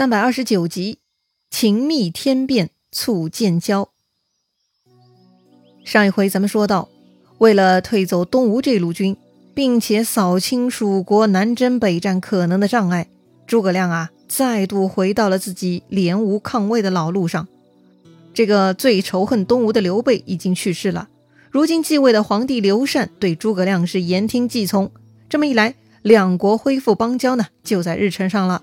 三百二十九集，情密天变促建交。上一回咱们说到，为了退走东吴这路军，并且扫清蜀国南征北战可能的障碍，诸葛亮啊，再度回到了自己联吴抗魏的老路上。这个最仇恨东吴的刘备已经去世了，如今继位的皇帝刘禅对诸葛亮是言听计从。这么一来，两国恢复邦交呢，就在日程上了。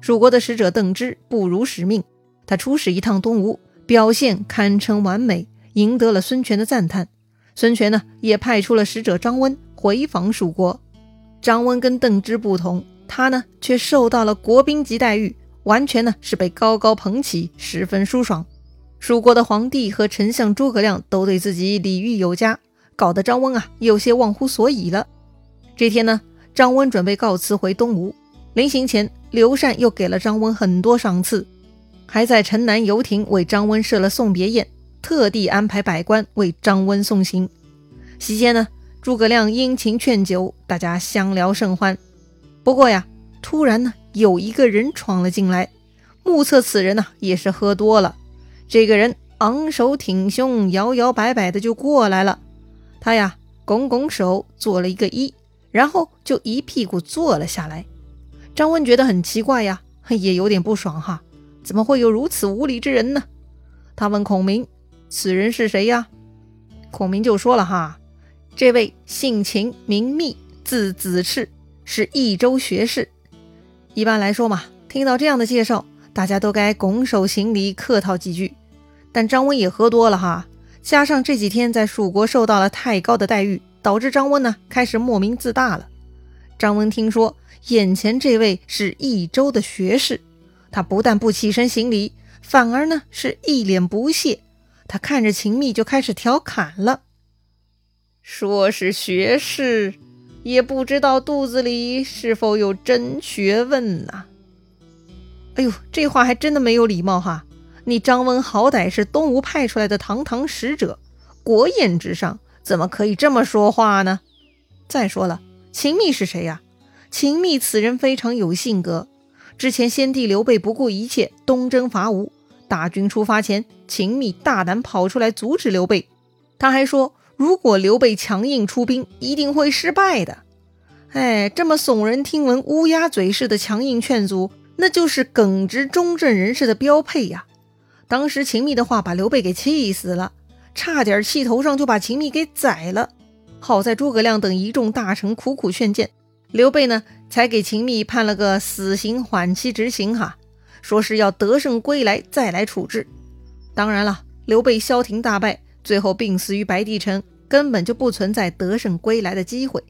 蜀国的使者邓芝不辱使命，他出使一趟东吴，表现堪称完美，赢得了孙权的赞叹。孙权呢，也派出了使者张温回访蜀国。张温跟邓芝不同，他呢却受到了国宾级待遇，完全呢是被高高捧起，十分舒爽。蜀国的皇帝和丞相诸葛亮都对自己礼遇有加，搞得张温啊有些忘乎所以了。这天呢，张温准备告辞回东吴。临行前，刘禅又给了张温很多赏赐，还在城南游亭为张温设了送别宴，特地安排百官为张温送行。席间呢，诸葛亮殷勤劝酒，大家相聊甚欢。不过呀，突然呢，有一个人闯了进来，目测此人呢也是喝多了。这个人昂首挺胸，摇摇摆摆的就过来了。他呀，拱拱手做了一个揖，然后就一屁股坐了下来。张温觉得很奇怪呀，也有点不爽哈，怎么会有如此无礼之人呢？他问孔明：“此人是谁呀？”孔明就说了哈：“这位姓秦，名密，字子赤，是益州学士。”一般来说嘛，听到这样的介绍，大家都该拱手行礼，客套几句。但张温也喝多了哈，加上这几天在蜀国受到了太高的待遇，导致张温呢开始莫名自大了。张温听说。眼前这位是益州的学士，他不但不起身行礼，反而呢是一脸不屑。他看着秦密就开始调侃了：“说是学士，也不知道肚子里是否有真学问呐？”哎呦，这话还真的没有礼貌哈！你张温好歹是东吴派出来的堂堂使者，国宴之上怎么可以这么说话呢？再说了，秦密是谁呀？秦密此人非常有性格。之前先帝刘备不顾一切东征伐吴，大军出发前，秦密大胆跑出来阻止刘备。他还说，如果刘备强硬出兵，一定会失败的。哎，这么耸人听闻、乌鸦嘴似的强硬劝阻，那就是耿直中正人士的标配呀。当时秦密的话把刘备给气死了，差点气头上就把秦密给宰了。好在诸葛亮等一众大臣苦苦劝谏。刘备呢，才给秦密判了个死刑缓期执行，哈，说是要得胜归来再来处置。当然了，刘备消停大败，最后病死于白帝城，根本就不存在得胜归来的机会。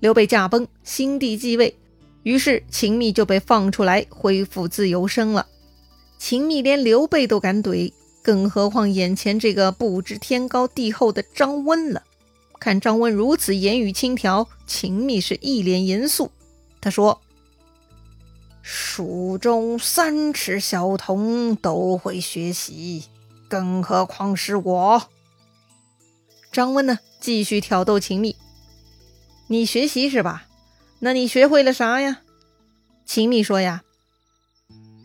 刘备驾崩，新帝继位，于是秦密就被放出来恢复自由身了。秦密连刘备都敢怼，更何况眼前这个不知天高地厚的张温了。看张温如此言语轻佻，秦密是一脸严肃。他说：“蜀中三尺小童都会学习，更何况是我。”张温呢，继续挑逗秦密：“你学习是吧？那你学会了啥呀？”秦密说：“呀，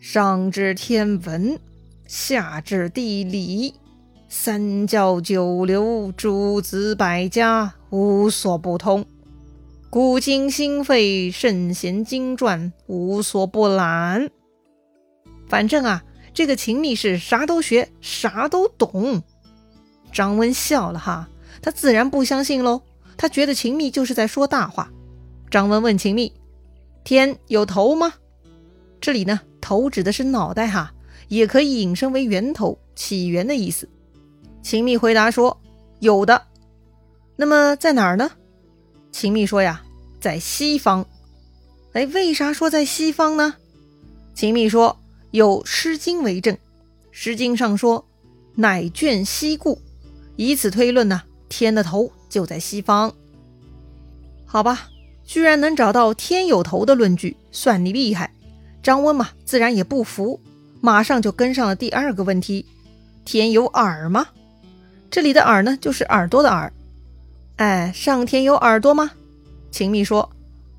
上知天文，下知地理。”三教九流，诸子百家，无所不通；古今新废，圣贤经传，无所不览。反正啊，这个秦密是啥都学，啥都懂。张温笑了哈，他自然不相信喽。他觉得秦密就是在说大话。张温问秦密：“天有头吗？”这里呢，头指的是脑袋哈，也可以引申为源头、起源的意思。秦密回答说：“有的，那么在哪儿呢？”秦密说：“呀，在西方。”哎，为啥说在西方呢？秦密说：“有《诗经》为证，《诗经》上说‘乃卷西顾’，以此推论呢，天的头就在西方。好吧，居然能找到天有头的论据，算你厉害。”张温嘛，自然也不服，马上就跟上了第二个问题：“天有耳吗？”这里的耳呢，就是耳朵的耳。哎，上天有耳朵吗？秦密说：“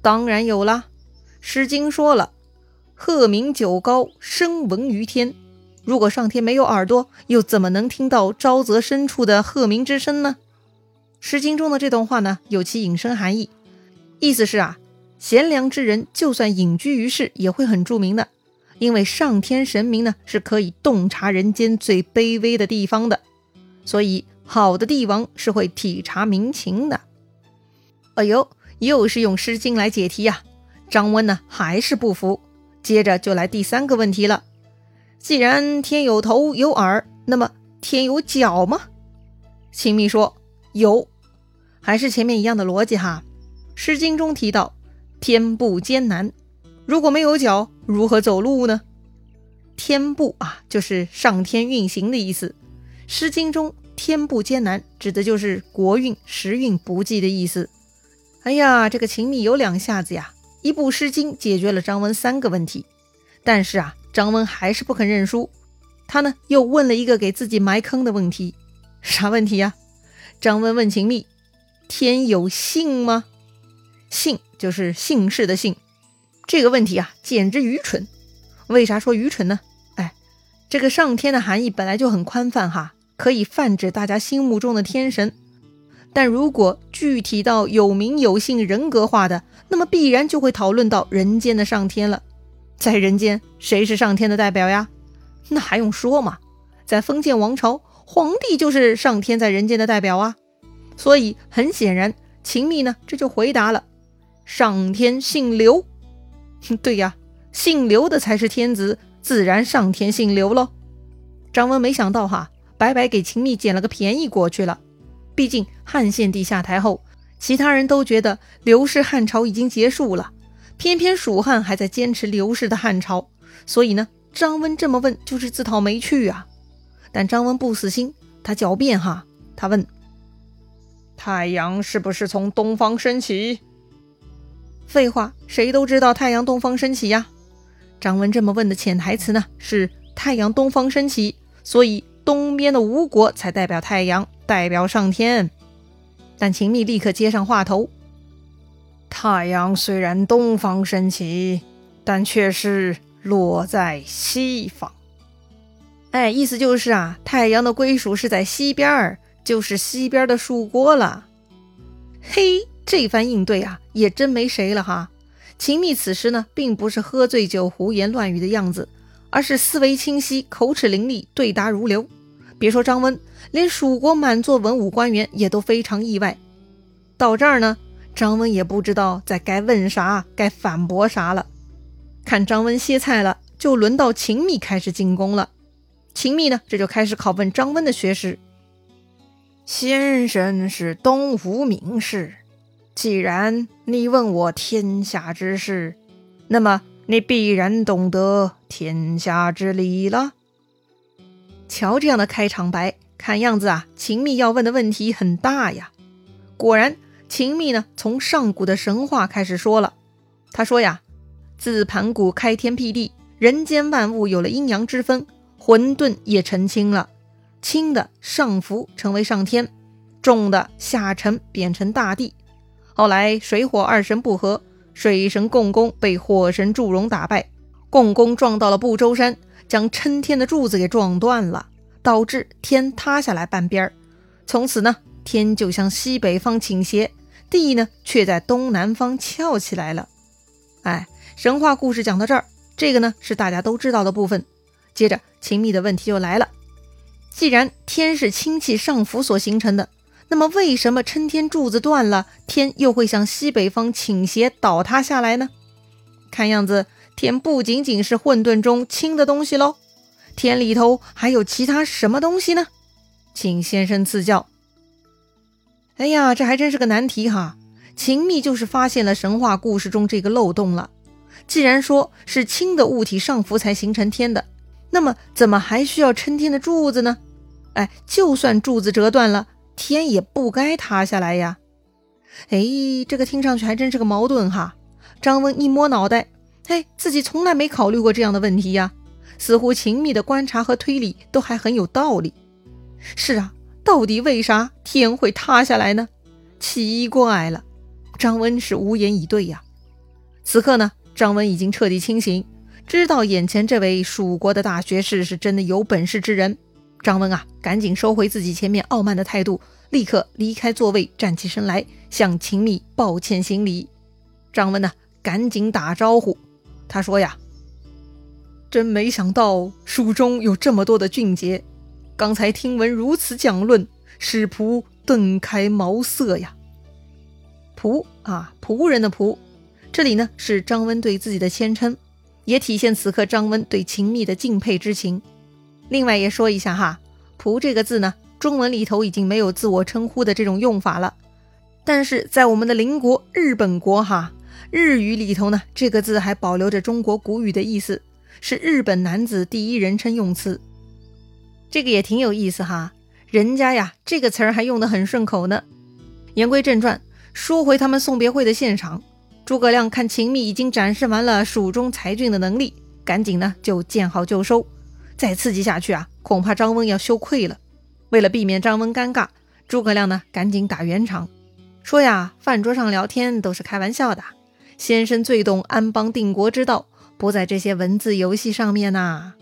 当然有啦，《诗经》说了，鹤鸣九高，声闻于天。如果上天没有耳朵，又怎么能听到沼泽深处的鹤鸣之声呢？《诗经》中的这段话呢，有其引申含义，意思是啊，贤良之人就算隐居于世，也会很著名的，因为上天神明呢是可以洞察人间最卑微的地方的，所以好的帝王是会体察民情的。哎呦，又是用《诗经》来解题呀！张温呢还是不服，接着就来第三个问题了。既然天有头有耳，那么天有脚吗？秦密说有，还是前面一样的逻辑哈。《诗经》中提到天步艰难，如果没有脚，如何走路呢？天步啊，就是上天运行的意思。《诗经》中天不艰难，指的就是国运时运不济的意思。哎呀，这个秦密有两下子呀，一部《诗经》解决了张温三个问题，但是啊。张温还是不肯认输，他呢又问了一个给自己埋坑的问题，啥问题呀？张温问秦密：“天有姓吗？”姓就是姓氏的姓。这个问题啊，简直愚蠢。为啥说愚蠢呢？哎，这个上天的含义本来就很宽泛哈，可以泛指大家心目中的天神。但如果具体到有名有姓、人格化的，那么必然就会讨论到人间的上天了。在人间，谁是上天的代表呀？那还用说吗？在封建王朝，皇帝就是上天在人间的代表啊。所以很显然，秦密呢这就回答了：上天姓刘。对呀，姓刘的才是天子，自然上天姓刘喽。张温没想到哈，白白给秦宓捡了个便宜过去了。毕竟汉献帝下台后，其他人都觉得刘氏汉朝已经结束了。偏偏蜀汉还在坚持刘氏的汉朝，所以呢，张温这么问就是自讨没趣啊。但张温不死心，他狡辩哈，他问：“太阳是不是从东方升起？”废话，谁都知道太阳东方升起呀。张温这么问的潜台词呢，是太阳东方升起，所以东边的吴国才代表太阳，代表上天。但秦密立刻接上话头。太阳虽然东方升起，但却是落在西方。哎，意思就是啊，太阳的归属是在西边儿，就是西边的树国了。嘿，这番应对啊，也真没谁了哈。秦密此时呢，并不是喝醉酒胡言乱语的样子，而是思维清晰、口齿伶俐、对答如流。别说张温，连蜀国满座文武官员也都非常意外。到这儿呢。张温也不知道在该问啥，该反驳啥了。看张温歇菜了，就轮到秦密开始进攻了。秦密呢，这就开始拷问张温的学识。先生是东吴名士，既然你问我天下之事，那么你必然懂得天下之理了。瞧这样的开场白，看样子啊，秦密要问的问题很大呀。果然。秦密呢，从上古的神话开始说了。他说呀，自盘古开天辟地，人间万物有了阴阳之分，混沌也澄清了。轻的上浮成为上天，重的下沉变成大地。后来水火二神不和，水神共工被火神祝融打败，共工撞到了不周山，将撑天的柱子给撞断了，导致天塌下来半边儿。从此呢，天就向西北方倾斜。地呢，却在东南方翘起来了。哎，神话故事讲到这儿，这个呢是大家都知道的部分。接着，秦密的问题就来了：既然天是氢气上浮所形成的，那么为什么撑天柱子断了，天又会向西北方倾斜倒塌下来呢？看样子，天不仅仅是混沌中轻的东西喽，天里头还有其他什么东西呢？请先生赐教。哎呀，这还真是个难题哈！秦密就是发现了神话故事中这个漏洞了。既然说是轻的物体上浮才形成天的，那么怎么还需要撑天的柱子呢？哎，就算柱子折断了，天也不该塌下来呀！哎，这个听上去还真是个矛盾哈。张温一摸脑袋，哎，自己从来没考虑过这样的问题呀。似乎秦密的观察和推理都还很有道理。是啊。到底为啥天会塌下来呢？奇怪了，张温是无言以对呀。此刻呢，张温已经彻底清醒，知道眼前这位蜀国的大学士是真的有本事之人，张温啊，赶紧收回自己前面傲慢的态度，立刻离开座位，站起身来向秦密抱歉行礼。张温呢，赶紧打招呼，他说呀：“真没想到蜀中有这么多的俊杰，刚才听闻如此讲论，使仆顿开茅塞呀。”仆啊，仆人的仆，这里呢是张温对自己的谦称。也体现此刻张温对秦密的敬佩之情。另外也说一下哈，“仆”这个字呢，中文里头已经没有自我称呼的这种用法了。但是在我们的邻国日本国哈，日语里头呢，这个字还保留着中国古语的意思，是日本男子第一人称用词。这个也挺有意思哈，人家呀这个词儿还用得很顺口呢。言归正传，说回他们送别会的现场。诸葛亮看秦密已经展示完了蜀中才俊的能力，赶紧呢就见好就收。再刺激下去啊，恐怕张温要羞愧了。为了避免张温尴尬，诸葛亮呢赶紧打圆场，说呀，饭桌上聊天都是开玩笑的。先生最懂安邦定国之道，不在这些文字游戏上面呐。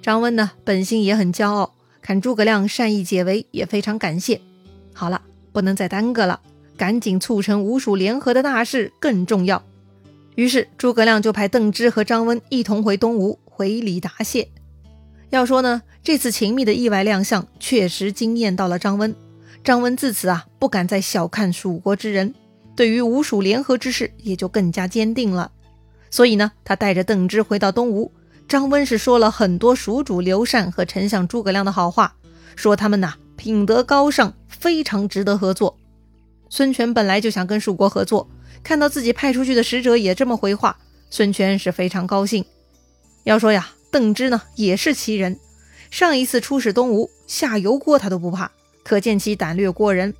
张温呢本心也很骄傲，看诸葛亮善意解围，也非常感谢。好了，不能再耽搁了。赶紧促成吴蜀联合的大事更重要。于是诸葛亮就派邓芝和张温一同回东吴回礼答谢。要说呢，这次秦密的意外亮相确实惊艳到了张温。张温自此啊不敢再小看蜀国之人，对于吴蜀联合之事也就更加坚定了。所以呢，他带着邓芝回到东吴，张温是说了很多蜀主刘禅和丞相诸葛亮的好话，说他们呐品德高尚，非常值得合作。孙权本来就想跟蜀国合作，看到自己派出去的使者也这么回话，孙权是非常高兴。要说呀，邓芝呢也是奇人，上一次出使东吴下油锅他都不怕，可见其胆略过人。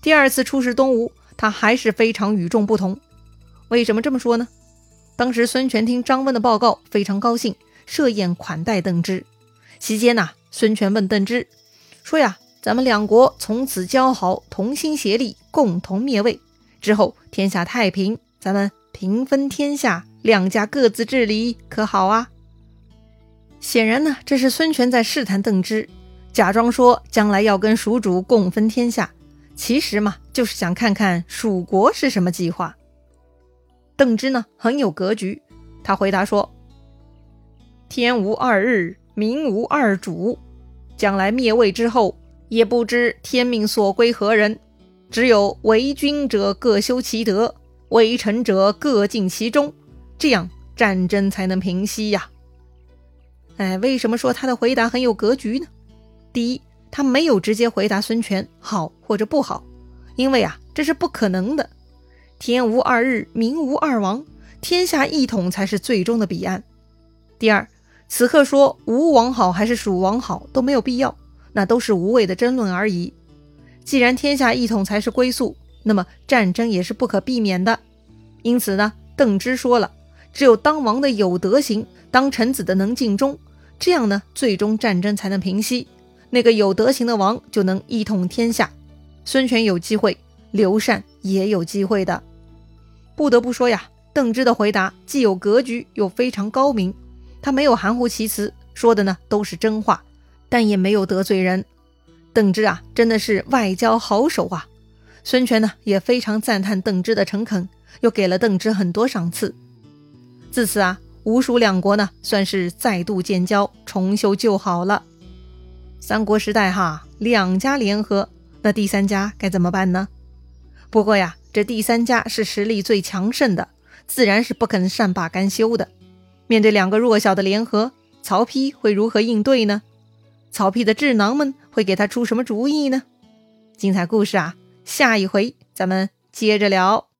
第二次出使东吴，他还是非常与众不同。为什么这么说呢？当时孙权听张温的报告非常高兴，设宴款待邓芝。席间呐，孙权问邓芝说呀。咱们两国从此交好，同心协力，共同灭魏。之后天下太平，咱们平分天下，两家各自治理，可好啊？显然呢，这是孙权在试探邓芝，假装说将来要跟蜀主共分天下，其实嘛，就是想看看蜀国是什么计划。邓芝呢，很有格局，他回答说：“天无二日，民无二主，将来灭魏之后。”也不知天命所归何人，只有为君者各修其德，为臣者各尽其忠，这样战争才能平息呀。哎，为什么说他的回答很有格局呢？第一，他没有直接回答孙权好或者不好，因为啊，这是不可能的。天无二日，民无二王，天下一统才是最终的彼岸。第二，此刻说吴王好还是蜀王好都没有必要。那都是无谓的争论而已。既然天下一统才是归宿，那么战争也是不可避免的。因此呢，邓芝说了，只有当王的有德行，当臣子的能尽忠，这样呢，最终战争才能平息。那个有德行的王就能一统天下。孙权有机会，刘禅也有机会的。不得不说呀，邓芝的回答既有格局，又非常高明。他没有含糊其辞，说的呢都是真话。但也没有得罪人，邓芝啊，真的是外交好手啊！孙权呢也非常赞叹邓芝的诚恳，又给了邓芝很多赏赐。自此啊，吴蜀两国呢算是再度建交，重修旧好了。三国时代哈，两家联合，那第三家该怎么办呢？不过呀，这第三家是实力最强盛的，自然是不肯善罢甘休的。面对两个弱小的联合，曹丕会如何应对呢？曹丕的智囊们会给他出什么主意呢？精彩故事啊，下一回咱们接着聊。